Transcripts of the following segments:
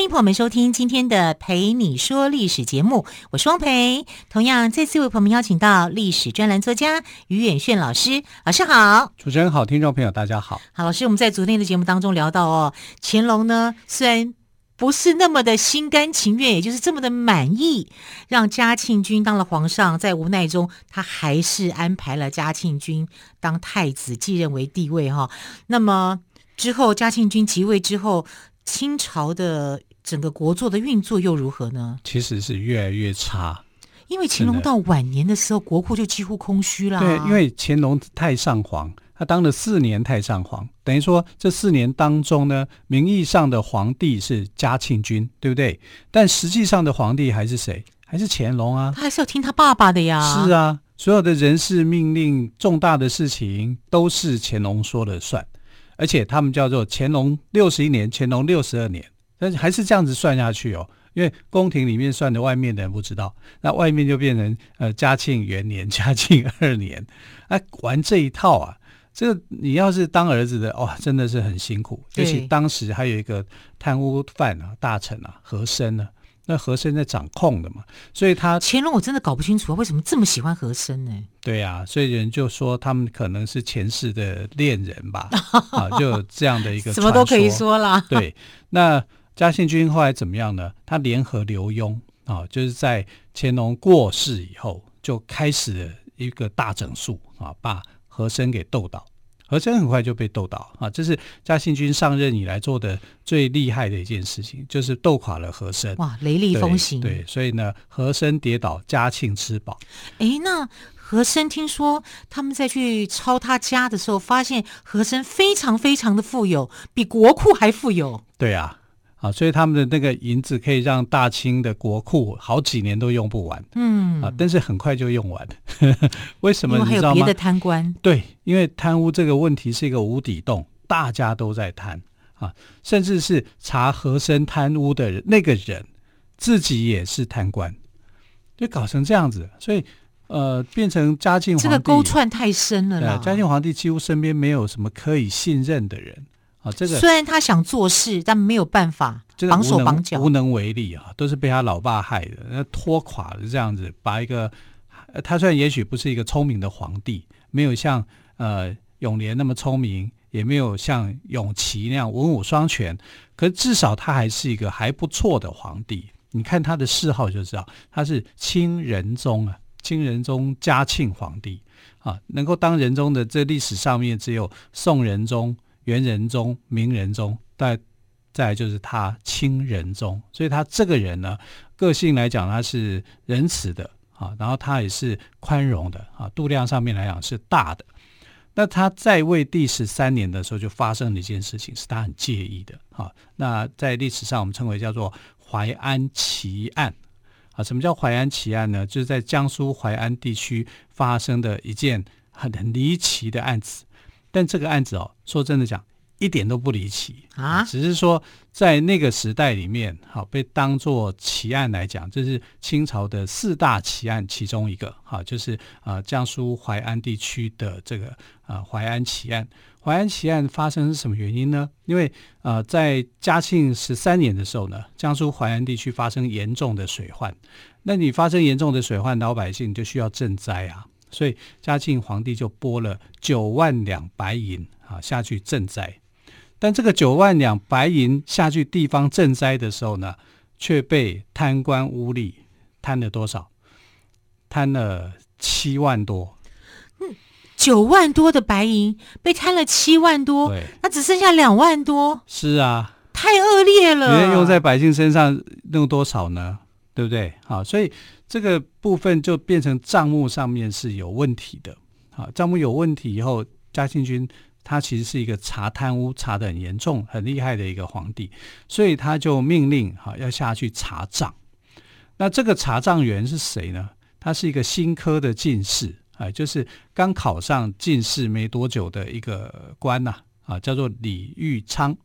欢迎朋友们收听今天的《陪你说历史》节目，我是汪培。同样，再次为朋友们邀请到历史专栏作家于远炫老师，老师好。主持人好，听众朋友大家好。好，老师，我们在昨天的节目当中聊到哦，乾隆呢虽然不是那么的心甘情愿，也就是这么的满意，让嘉庆君当了皇上，在无奈中，他还是安排了嘉庆君当太子，继任为帝位哈。那么之后，嘉庆君即位之后。清朝的整个国作的运作又如何呢？其实是越来越差，因为乾隆到晚年的时候，国库就几乎空虚了。对，因为乾隆太上皇，他当了四年太上皇，等于说这四年当中呢，名义上的皇帝是嘉庆君，对不对？但实际上的皇帝还是谁？还是乾隆啊？他还是要听他爸爸的呀。是啊，所有的人事命令、重大的事情都是乾隆说了算。而且他们叫做乾隆六十一年、乾隆六十二年，但是还是这样子算下去哦。因为宫廷里面算的，外面的人不知道，那外面就变成呃嘉庆元年、嘉庆二年，哎，玩这一套啊。这个你要是当儿子的，哇，真的是很辛苦。尤其当时还有一个贪污犯啊、大臣啊、和珅呢。那和珅在掌控的嘛，所以他乾隆我真的搞不清楚为什么这么喜欢和珅呢？对呀、啊，所以人就说他们可能是前世的恋人吧，啊，就有这样的一个什么都可以说啦。对，那嘉庆君后来怎么样呢？他联合刘墉啊，就是在乾隆过世以后，就开始了一个大整肃啊，把和珅给斗倒。和珅很快就被斗倒啊！这是嘉庆君上任以来做的最厉害的一件事情，就是斗垮了和珅。哇，雷厉风行。对，所以呢，和珅跌倒，嘉庆吃饱。哎，那和珅听说他们在去抄他家的时候，发现和珅非常非常的富有，比国库还富有。对啊。啊，所以他们的那个银子可以让大清的国库好几年都用不完。嗯，啊，但是很快就用完了。为什么？因为还有别的贪官。对，因为贪污这个问题是一个无底洞，大家都在贪啊，甚至是查和珅贪污的人，那个人自己也是贪官，就搞成这样子。所以，呃，变成嘉靖皇帝这个勾串太深了啦。嘉靖皇帝几乎身边没有什么可以信任的人。啊，这个虽然他想做事，但没有办法，绑手绑脚，无能为力啊，都是被他老爸害的，那拖垮了这样子，把一个他虽然也许不是一个聪明的皇帝，没有像呃永琏那么聪明，也没有像永琪那样文武双全，可是至少他还是一个还不错的皇帝。你看他的谥号就知道，他是清仁宗啊，清仁宗嘉庆皇帝啊，能够当仁宗的，这历史上面只有宋仁宗。元仁宗、明仁宗，再再就是他清仁宗，所以他这个人呢，个性来讲他是仁慈的啊，然后他也是宽容的啊，度量上面来讲是大的。那他在位第十三年的时候，就发生了一件事情，是他很介意的啊。那在历史上我们称为叫做淮安奇案啊。什么叫淮安奇案呢？就是在江苏淮安地区发生的一件很很离奇的案子。但这个案子哦，说真的讲，一点都不离奇啊，只是说在那个时代里面，好被当做奇案来讲，这是清朝的四大奇案其中一个，好，就是啊江苏淮安地区的这个啊淮安奇案。淮安奇案发生是什么原因呢？因为啊在嘉庆十三年的时候呢，江苏淮安地区发生严重的水患，那你发生严重的水患，老百姓就需要赈灾啊。所以嘉庆皇帝就拨了九万两白银啊下去赈灾，但这个九万两白银下去地方赈灾的时候呢，却被贪官污吏贪了多少？贪了七万多。嗯，九万多的白银被贪了七万多，对，那只剩下两万多。是啊，太恶劣了。别人用在百姓身上弄多少呢？对不对？好，所以。这个部分就变成账目上面是有问题的，啊，账目有问题以后，嘉庆君他其实是一个查贪污查得很严重、很厉害的一个皇帝，所以他就命令哈要下去查账。那这个查账员是谁呢？他是一个新科的进士，啊，就是刚考上进士没多久的一个官呐，啊，叫做李玉昌。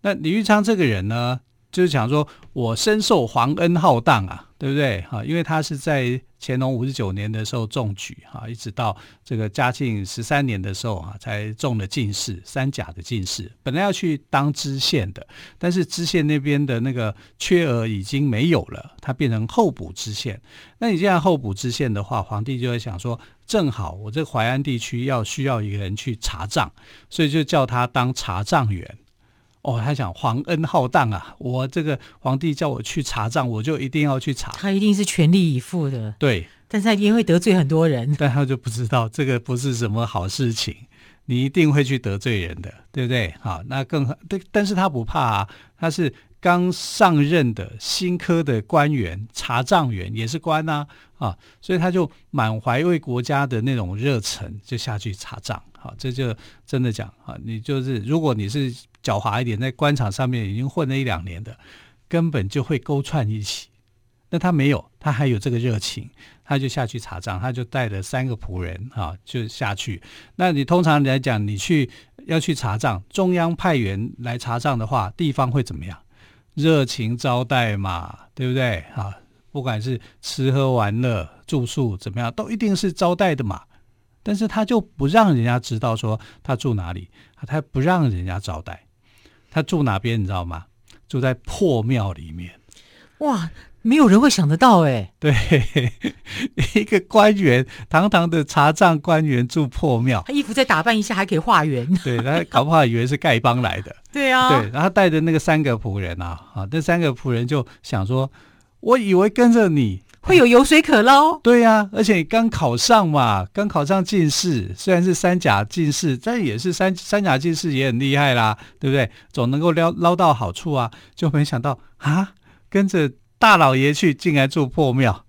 那李玉昌这个人呢，就是讲说，我深受皇恩浩荡啊，对不对？哈，因为他是在乾隆五十九年的时候中举哈，一直到这个嘉庆十三年的时候啊，才中了进士，三甲的进士。本来要去当知县的，但是知县那边的那个缺额已经没有了，他变成候补知县。那你既然候补知县的话，皇帝就会想说，正好我这淮安地区要需要一个人去查账，所以就叫他当查账员。哦，他想皇恩浩荡啊！我这个皇帝叫我去查账，我就一定要去查。他一定是全力以赴的，对。但是他一定会得罪很多人，但他就不知道这个不是什么好事情，你一定会去得罪人的，对不对？好，那更对，但是他不怕啊，他是刚上任的新科的官员，查账员也是官呐，啊，啊所以他就满怀为国家的那种热忱，就下去查账。好，这就真的讲啊，你就是如果你是。狡猾一点，在官场上面已经混了一两年的，根本就会勾串一起。那他没有，他还有这个热情，他就下去查账，他就带了三个仆人啊，就下去。那你通常来讲，你去要去查账，中央派员来查账的话，地方会怎么样？热情招待嘛，对不对？啊，不管是吃喝玩乐、住宿怎么样，都一定是招待的嘛。但是他就不让人家知道说他住哪里，他不让人家招待。他住哪边你知道吗？住在破庙里面。哇，没有人会想得到哎。对，一个官员，堂堂的查账官员住破庙，他衣服再打扮一下还可以化缘。对，他搞不好以为是丐帮来的。对啊。对，然后带着那个三个仆人啊，啊，那三个仆人就想说，我以为跟着你。会有油水可捞，对呀、啊，而且你刚考上嘛，刚考上进士，虽然是三甲进士，但也是三三甲进士也很厉害啦，对不对？总能够捞捞到好处啊，就没想到啊，跟着大老爷去，竟然住破庙，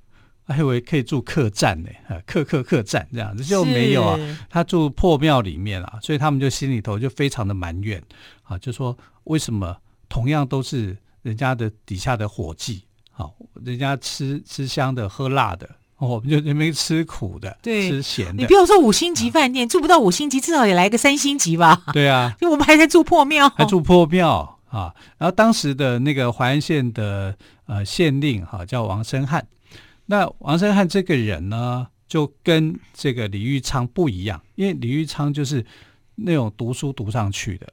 还以为可以住客栈呢，客客客栈这样子就没有啊，他住破庙里面啊，所以他们就心里头就非常的埋怨啊，就说为什么同样都是人家的底下的伙计。好，人家吃吃香的，喝辣的，我们就那边吃苦的，对，吃咸的。你不要说五星级饭店，啊、住不到五星级，至少也来个三星级吧？对啊，因为我们还在住破庙，还住破庙啊。然后当时的那个淮安县的呃县令哈、啊、叫王生汉，那王生汉这个人呢，就跟这个李玉昌不一样，因为李玉昌就是那种读书读上去的，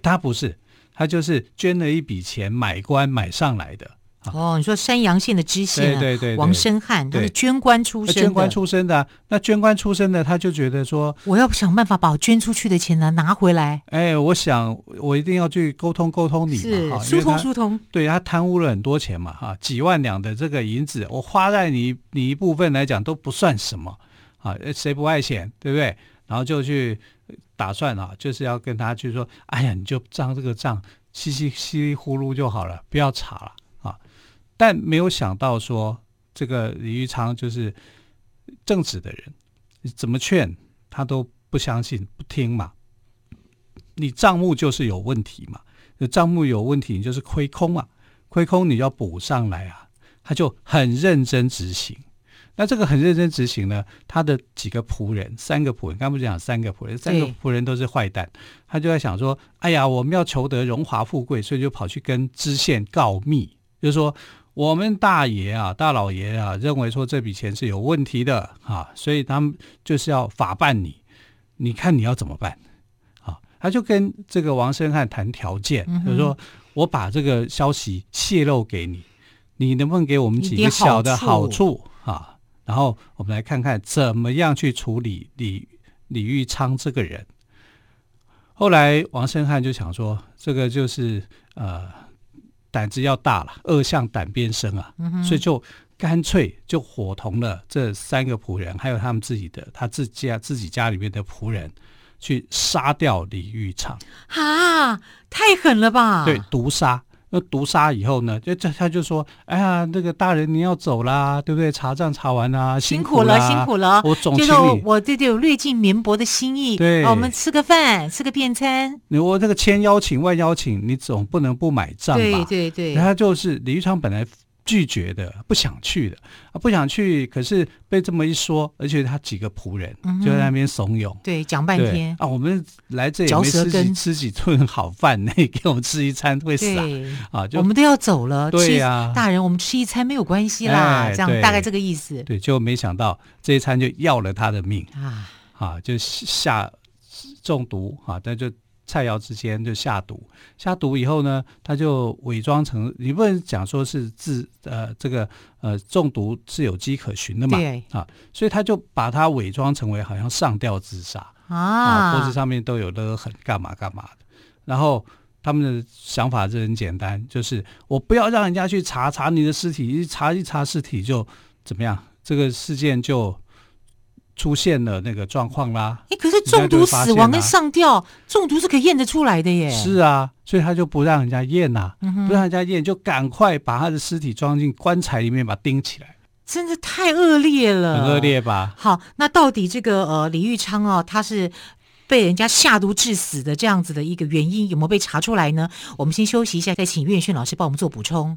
他不是，他就是捐了一笔钱买官买上来的。哦，你说山阳县的知县、啊、对对对对王生汉，他是捐官出身，捐官出身的。那捐官出身的，他就觉得说，我要想办法把我捐出去的钱呢拿回来。哎，我想我一定要去沟通沟通你嘛，哈，疏通疏通。对，他贪污了很多钱嘛，哈，几万两的这个银子，我花在你你一部分来讲都不算什么，啊，谁不爱钱，对不对？然后就去打算啊，就是要跟他去说，哎呀，你就账这个账，稀稀稀里糊涂就好了，不要查了。但没有想到说，这个李玉昌就是正直的人，你怎么劝他都不相信、不听嘛。你账目就是有问题嘛，账目有问题，你就是亏空啊，亏空你要补上来啊。他就很认真执行。那这个很认真执行呢，他的几个仆人，三个仆人，刚不是讲三个仆人，三个仆人都是坏蛋。他就在想说，哎呀，我们要求得荣华富贵，所以就跑去跟知县告密，就是说。我们大爷啊，大老爷啊，认为说这笔钱是有问题的啊，所以他们就是要法办你，你看你要怎么办？啊，他就跟这个王生汉谈条件，嗯、就说我把这个消息泄露给你，你能不能给我们几个小的好处，好处啊？然后我们来看看怎么样去处理李李玉昌这个人。后来王生汉就想说，这个就是呃。胆子要大了，恶向胆边生啊，嗯、所以就干脆就伙同了这三个仆人，还有他们自己的他自家自己家里面的仆人，去杀掉李玉昌。啊，太狠了吧？对，毒杀。那毒杀以后呢？就这他就说：“哎呀，那个大人你要走啦，对不对？查账查完啦，辛苦了，辛苦了。我总就是我这就有略尽绵薄的心意。对，我们吃个饭，吃个便餐。我这个千邀请万邀请，你总不能不买账吧？对对对。他就是李玉昌本来拒绝的，不想去的啊，不想去。可是被这么一说，而且他几个仆人就在那边怂恿，对，讲半天啊，我们来这里没吃几吃几顿好饭，那给我们吃一餐会死啊！就我们都要走了，对呀，大人，我们吃一餐没有关系啦，这样大概这个意思。对，就没想到这一餐就要了他的命啊啊，就下中毒啊，但就。菜肴之间就下毒，下毒以后呢，他就伪装成，你不能讲说是自呃这个呃中毒是有迹可循的嘛，对啊，所以他就把它伪装成为好像上吊自杀啊，啊，脖子上面都有勒痕，干嘛干嘛的。然后他们的想法是很简单，就是我不要让人家去查查你的尸体，一查一查尸体就怎么样，这个事件就。出现了那个状况啦，哎，可是中毒死亡跟上吊中毒是可以验得出来的耶。是啊，所以他就不让人家验呐，不让人家验，就赶快把他的尸体装进棺材里面，把它钉起来。真的太恶劣了，很恶劣吧？好，那到底这个呃李玉昌哦，他是被人家下毒致死的这样子的一个原因有没有被查出来呢？我们先休息一下，再请岳迅老师帮我们做补充。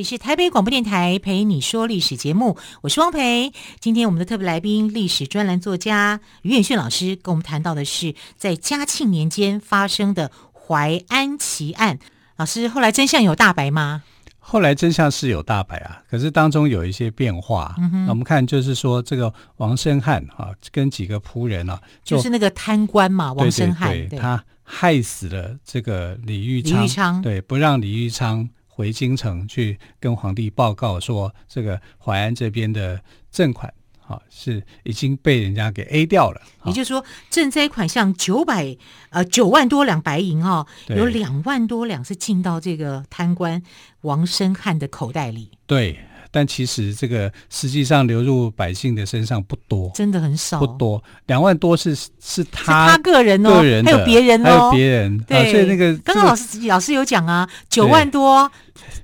里是台北广播电台陪你说历史节目，我是汪培。今天我们的特别来宾，历史专栏作家于远炫老师，跟我们谈到的是在嘉庆年间发生的淮安奇案。老师，后来真相有大白吗？后来真相是有大白啊，可是当中有一些变化。我们看就是说，这个王生汉啊，跟几个仆人啊，就，就是那个贪官嘛，王生汉，他害死了这个李玉昌，李玉昌，对，不让李玉昌。回京城去跟皇帝报告说，这个淮安这边的赈款啊是已经被人家给 A 掉了。也就是说，赈灾款项九百呃九万多两白银哦，有两万多两是进到这个贪官王生汉的口袋里。对。但其实这个实际上流入百姓的身上不多，真的很少，不多。两万多是是他是他个人哦，个人还有别人哦，还有别人。对，啊、所以那个刚刚老师老师有讲啊，九万多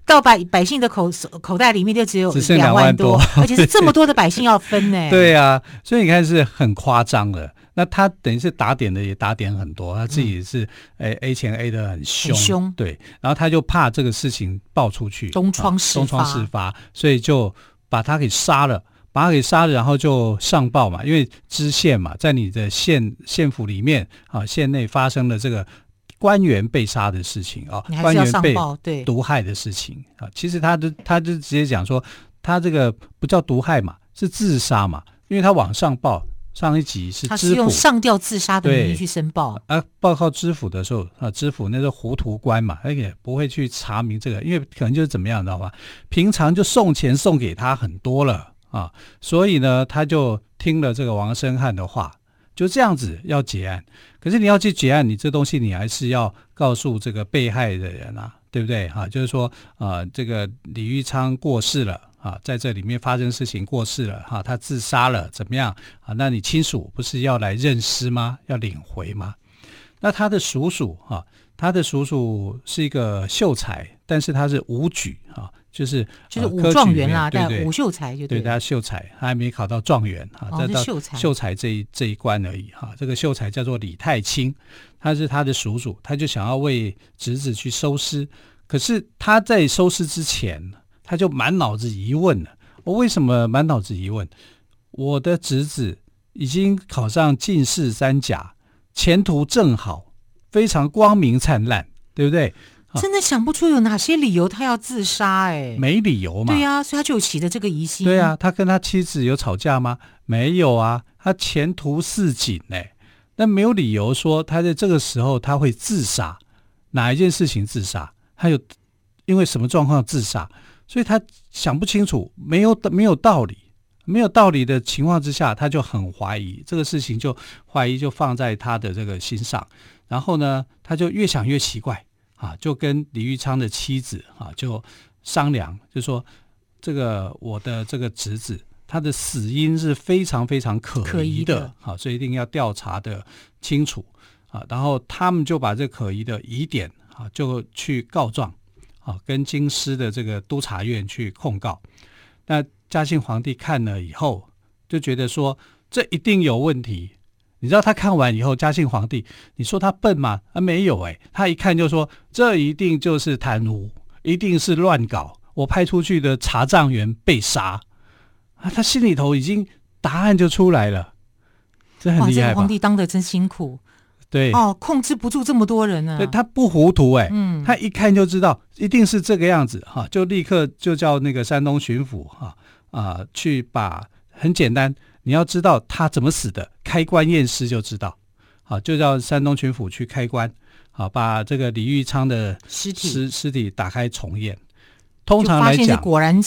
到百百姓的口口袋里面就只有只剩两万多，而且是这么多的百姓要分呢。对啊，所以你看是很夸张的。那他等于是打点的也打点很多，他自己是诶、嗯、A 钱 A 的很凶，很凶，对，然后他就怕这个事情爆出去，东窗事发，东窗事发，所以就把他给杀了，把他给杀了，然后就上报嘛，因为知县嘛，在你的县县府里面啊，县内发生了这个官员被杀的事情啊，官员被毒害的事情啊，其实他就他就直接讲说，他这个不叫毒害嘛，是自杀嘛，因为他往上报。上一集是，他是用上吊自杀的名义去申报啊，报告知府的时候啊，知府那是糊涂官嘛，而且不会去查明这个，因为可能就是怎么样，知道吧？平常就送钱送给他很多了啊，所以呢，他就听了这个王生汉的话，就这样子要结案。可是你要去结案，你这东西你还是要告诉这个被害的人啊，对不对？哈、啊，就是说啊，这个李玉昌过世了。啊，在这里面发生事情过世了哈、啊，他自杀了怎么样啊？那你亲属不是要来认尸吗？要领回吗？那他的叔叔哈，他的叔叔是一个秀才，但是他是武举啊，就是就是武状元啦，对对，武秀才就对，对他秀才，他还没考到状元哈，这、哦、到秀才秀才这一这一关而已哈、啊。这个秀才叫做李太清，他是他的叔叔，他就想要为侄子去收尸，可是他在收尸之前。他就满脑子疑问了，我为什么满脑子疑问？我的侄子已经考上进士三甲，前途正好，非常光明灿烂，对不对？真的想不出有哪些理由他要自杀，哎，没理由嘛。对呀、啊，所以他就起的这个疑心。对呀、啊，他跟他妻子有吵架吗？没有啊，他前途似锦，哎，那没有理由说他在这个时候他会自杀，哪一件事情自杀？他有因为什么状况自杀？所以他想不清楚，没有没有道理，没有道理的情况之下，他就很怀疑这个事情，就怀疑就放在他的这个心上。然后呢，他就越想越奇怪啊，就跟李玉昌的妻子啊就商量，就说这个我的这个侄子，他的死因是非常非常可疑的，啊，所以一定要调查的清楚啊。然后他们就把这可疑的疑点啊，就去告状。啊，跟京师的这个督察院去控告，那嘉庆皇帝看了以后就觉得说，这一定有问题。你知道他看完以后，嘉庆皇帝，你说他笨吗？啊，没有哎，他一看就说，这一定就是贪污，一定是乱搞。我派出去的查账员被杀啊，他心里头已经答案就出来了，这很厉害吧？这个皇帝当的真辛苦。对哦，控制不住这么多人呢。对，他不糊涂哎，嗯，他一看就知道一定是这个样子哈，就立刻就叫那个山东巡抚哈啊去把很简单，你要知道他怎么死的，开棺验尸就知道，好，就叫山东巡抚去开棺，好，把这个李玉昌的尸体尸尸体打开重验，通常来讲果然。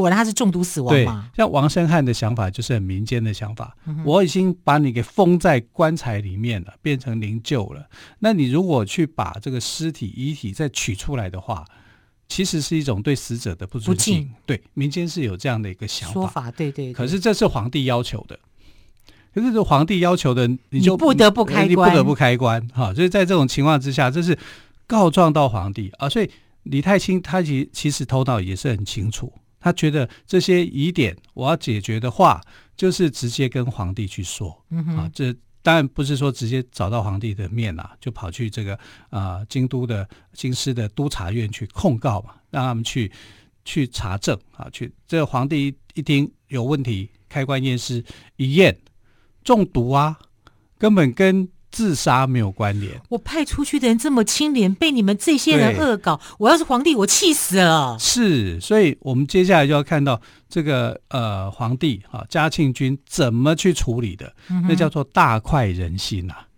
果然他是中毒死亡嘛？对，像王生汉的想法就是很民间的想法。嗯、我已经把你给封在棺材里面了，变成灵柩了。那你如果去把这个尸体遗体再取出来的话，其实是一种对死者的不尊敬。对，民间是有这样的一个想法。说法对，对对。可是这是皇帝要求的，可是这皇帝要求的，你就你不得不开棺，你不得不开棺哈。所以在这种情况之下，这是告状到皇帝啊。所以李太清他其其实头脑也是很清楚。他觉得这些疑点我要解决的话，就是直接跟皇帝去说。嗯，啊，这当然不是说直接找到皇帝的面啊，就跑去这个啊京都的京师的督察院去控告嘛，让他们去去查证啊，去这个皇帝一，一听有问题，开棺验尸一验中毒啊，根本跟。自杀没有关联。我派出去的人这么清廉，被你们这些人恶搞，我要是皇帝，我气死了。是，所以我们接下来就要看到这个呃皇帝啊嘉庆君怎么去处理的，嗯、那叫做大快人心呐、啊。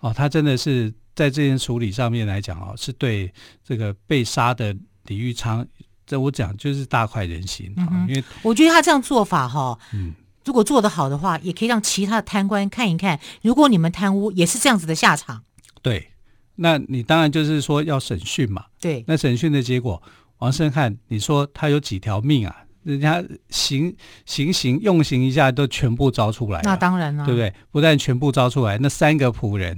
哦，他真的是在这件处理上面来讲哦，是对这个被杀的李玉昌，这我讲就是大快人心因为我觉得他这样做法哈，嗯。如果做得好的话，也可以让其他的贪官看一看。如果你们贪污，也是这样子的下场。对，那你当然就是说要审讯嘛。对，那审讯的结果，王胜汉，你说他有几条命啊？人家行行刑用刑一下都全部招出来。那当然了，对不对？不但全部招出来，那三个仆人，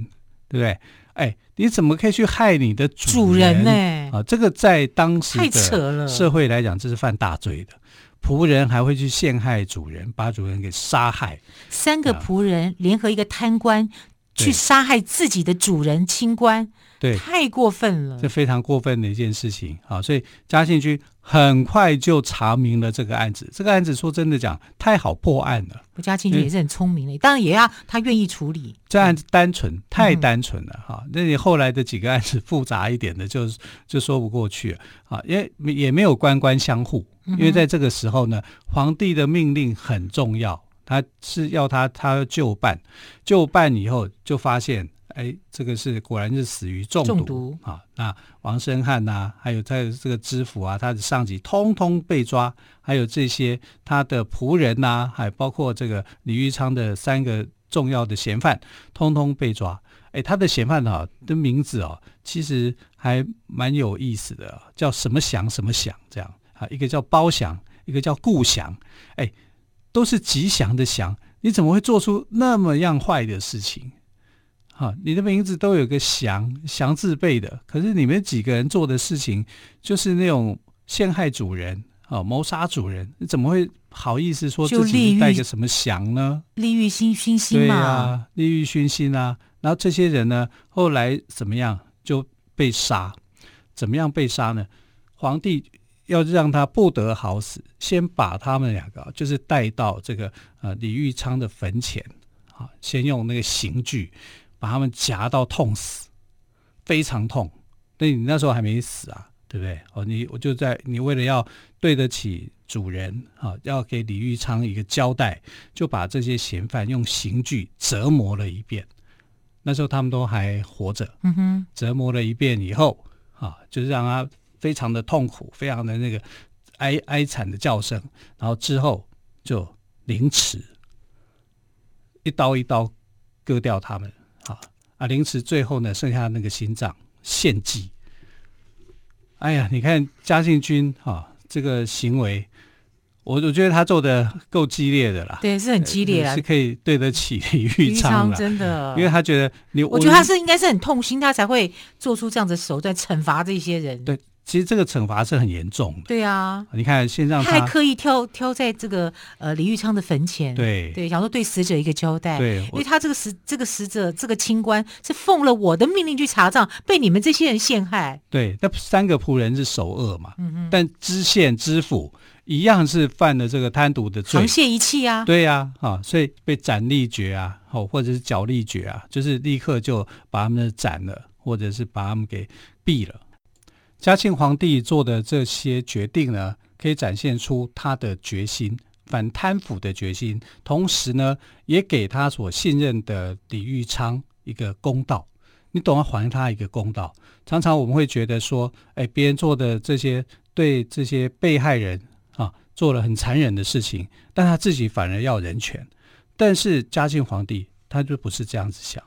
对不对？哎，你怎么可以去害你的主人呢？啊，这个在当时的社会来讲，这是犯大罪的。仆人还会去陷害主人，把主人给杀害。三个仆人联合一个贪官去杀害自己的主人清官，对，太过分了，这非常过分的一件事情啊！所以嘉庆君很快就查明了这个案子。这个案子说真的讲，太好破案了。嘉庆君也是很聪明的，嗯，当然也要他愿意处理。这案子单纯，太单纯了哈，嗯！那你后来的几个案子复杂一点的就，就就说不过去了啊，因为也没有官官相护。因为在这个时候呢，皇帝的命令很重要，他是要他他要就办，就办以后就发现，哎，这个是果然是死于中毒，中毒啊。那王生汉呐、啊，还有他的这个知府啊，他的上级通通被抓，还有这些他的仆人呐、啊，还包括这个李玉昌的三个重要的嫌犯，通通被抓。哎，他的嫌犯啊的名字哦，其实还蛮有意思的，叫什么祥什么祥这样。啊，一个叫包祥，一个叫顾祥，哎，都是吉祥的祥。你怎么会做出那么样坏的事情？哈、啊，你的名字都有个祥，祥字辈的，可是你们几个人做的事情就是那种陷害主人、啊，谋杀主人，你怎么会好意思说自己带个什么祥呢？利欲熏熏心嘛，对啊，利欲熏心啊。然后这些人呢，后来怎么样就被杀？怎么样被杀呢？皇帝。要让他不得好死，先把他们两个就是带到这个呃李玉昌的坟前，啊，先用那个刑具把他们夹到痛死，非常痛。那你那时候还没死啊，对不对？哦，你我就在你为了要对得起主人啊，要给李玉昌一个交代，就把这些嫌犯用刑具折磨了一遍，那时候他们都还活着，嗯哼，折磨了一遍以后啊，就是让他非常的痛苦，非常的那个哀哀惨的叫声，然后之后就凌迟，一刀一刀割掉他们啊啊！凌迟最后呢，剩下那个心脏献祭。哎呀，你看嘉庆君啊，这个行为。我我觉得他做的够激烈的啦，对，是很激烈啊，是可以对得起李玉昌真的，因为他觉得你，我觉得他是应该是很痛心，他才会做出这样的手段惩罚这些人。对，其实这个惩罚是很严重的。对啊，你看先让他，他还刻意挑挑在这个呃李玉昌的坟前，对对，想说对死者一个交代。对，因为他这个死这个死者这个清官是奉了我的命令去查账，被你们这些人陷害。对，那三个仆人是首恶嘛，嗯嗯，但知县知府。一样是犯了这个贪渎的罪，沆瀣一气啊！对呀，啊，所以被斩立决啊，哦，或者是绞立决啊，就是立刻就把他们斩了，或者是把他们给毙了。嘉庆皇帝做的这些决定呢，可以展现出他的决心，反贪腐的决心，同时呢，也给他所信任的李玉昌一个公道。你懂得还他一个公道。常常我们会觉得说，哎，别人做的这些对这些被害人。啊，做了很残忍的事情，但他自己反而要人权。但是嘉庆皇帝他就不是这样子想，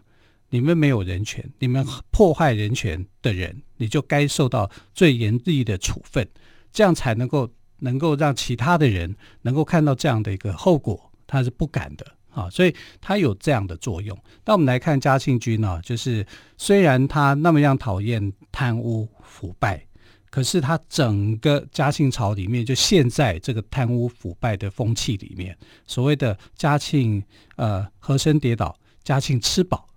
你们没有人权，你们破坏人权的人，你就该受到最严厉的处分，这样才能够能够让其他的人能够看到这样的一个后果，他是不敢的啊，所以他有这样的作用。那我们来看嘉庆君呢，就是虽然他那么样讨厌贪污腐败。可是他整个嘉庆朝里面，就陷在这个贪污腐败的风气里面。所谓的嘉庆呃和珅跌倒，嘉庆吃饱。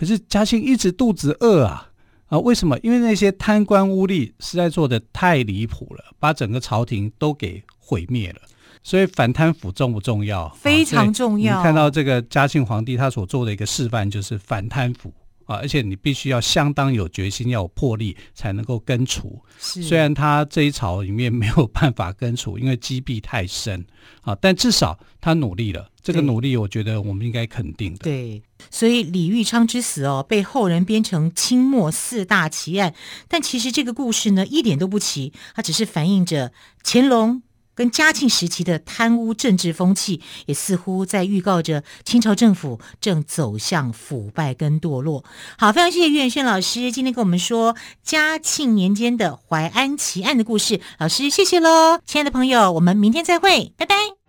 可是嘉庆一直肚子饿啊啊！为什么？因为那些贪官污吏实在做的太离谱了，把整个朝廷都给毁灭了。所以反贪腐重不重要？非常重要。你看到这个嘉庆皇帝他所做的一个示范，就是反贪腐。啊！而且你必须要相当有决心，要有魄力，才能够根除。虽然他这一朝里面没有办法根除，因为积弊太深啊，但至少他努力了。这个努力，我觉得我们应该肯定的。对，所以李玉昌之死哦，被后人编成清末四大奇案，但其实这个故事呢，一点都不奇，它只是反映着乾隆。跟嘉庆时期的贪污政治风气，也似乎在预告着清朝政府正走向腐败跟堕落。好，非常谢谢于远轩老师今天跟我们说嘉庆年间的淮安奇案的故事。老师，谢谢喽，亲爱的朋友，我们明天再会，拜拜。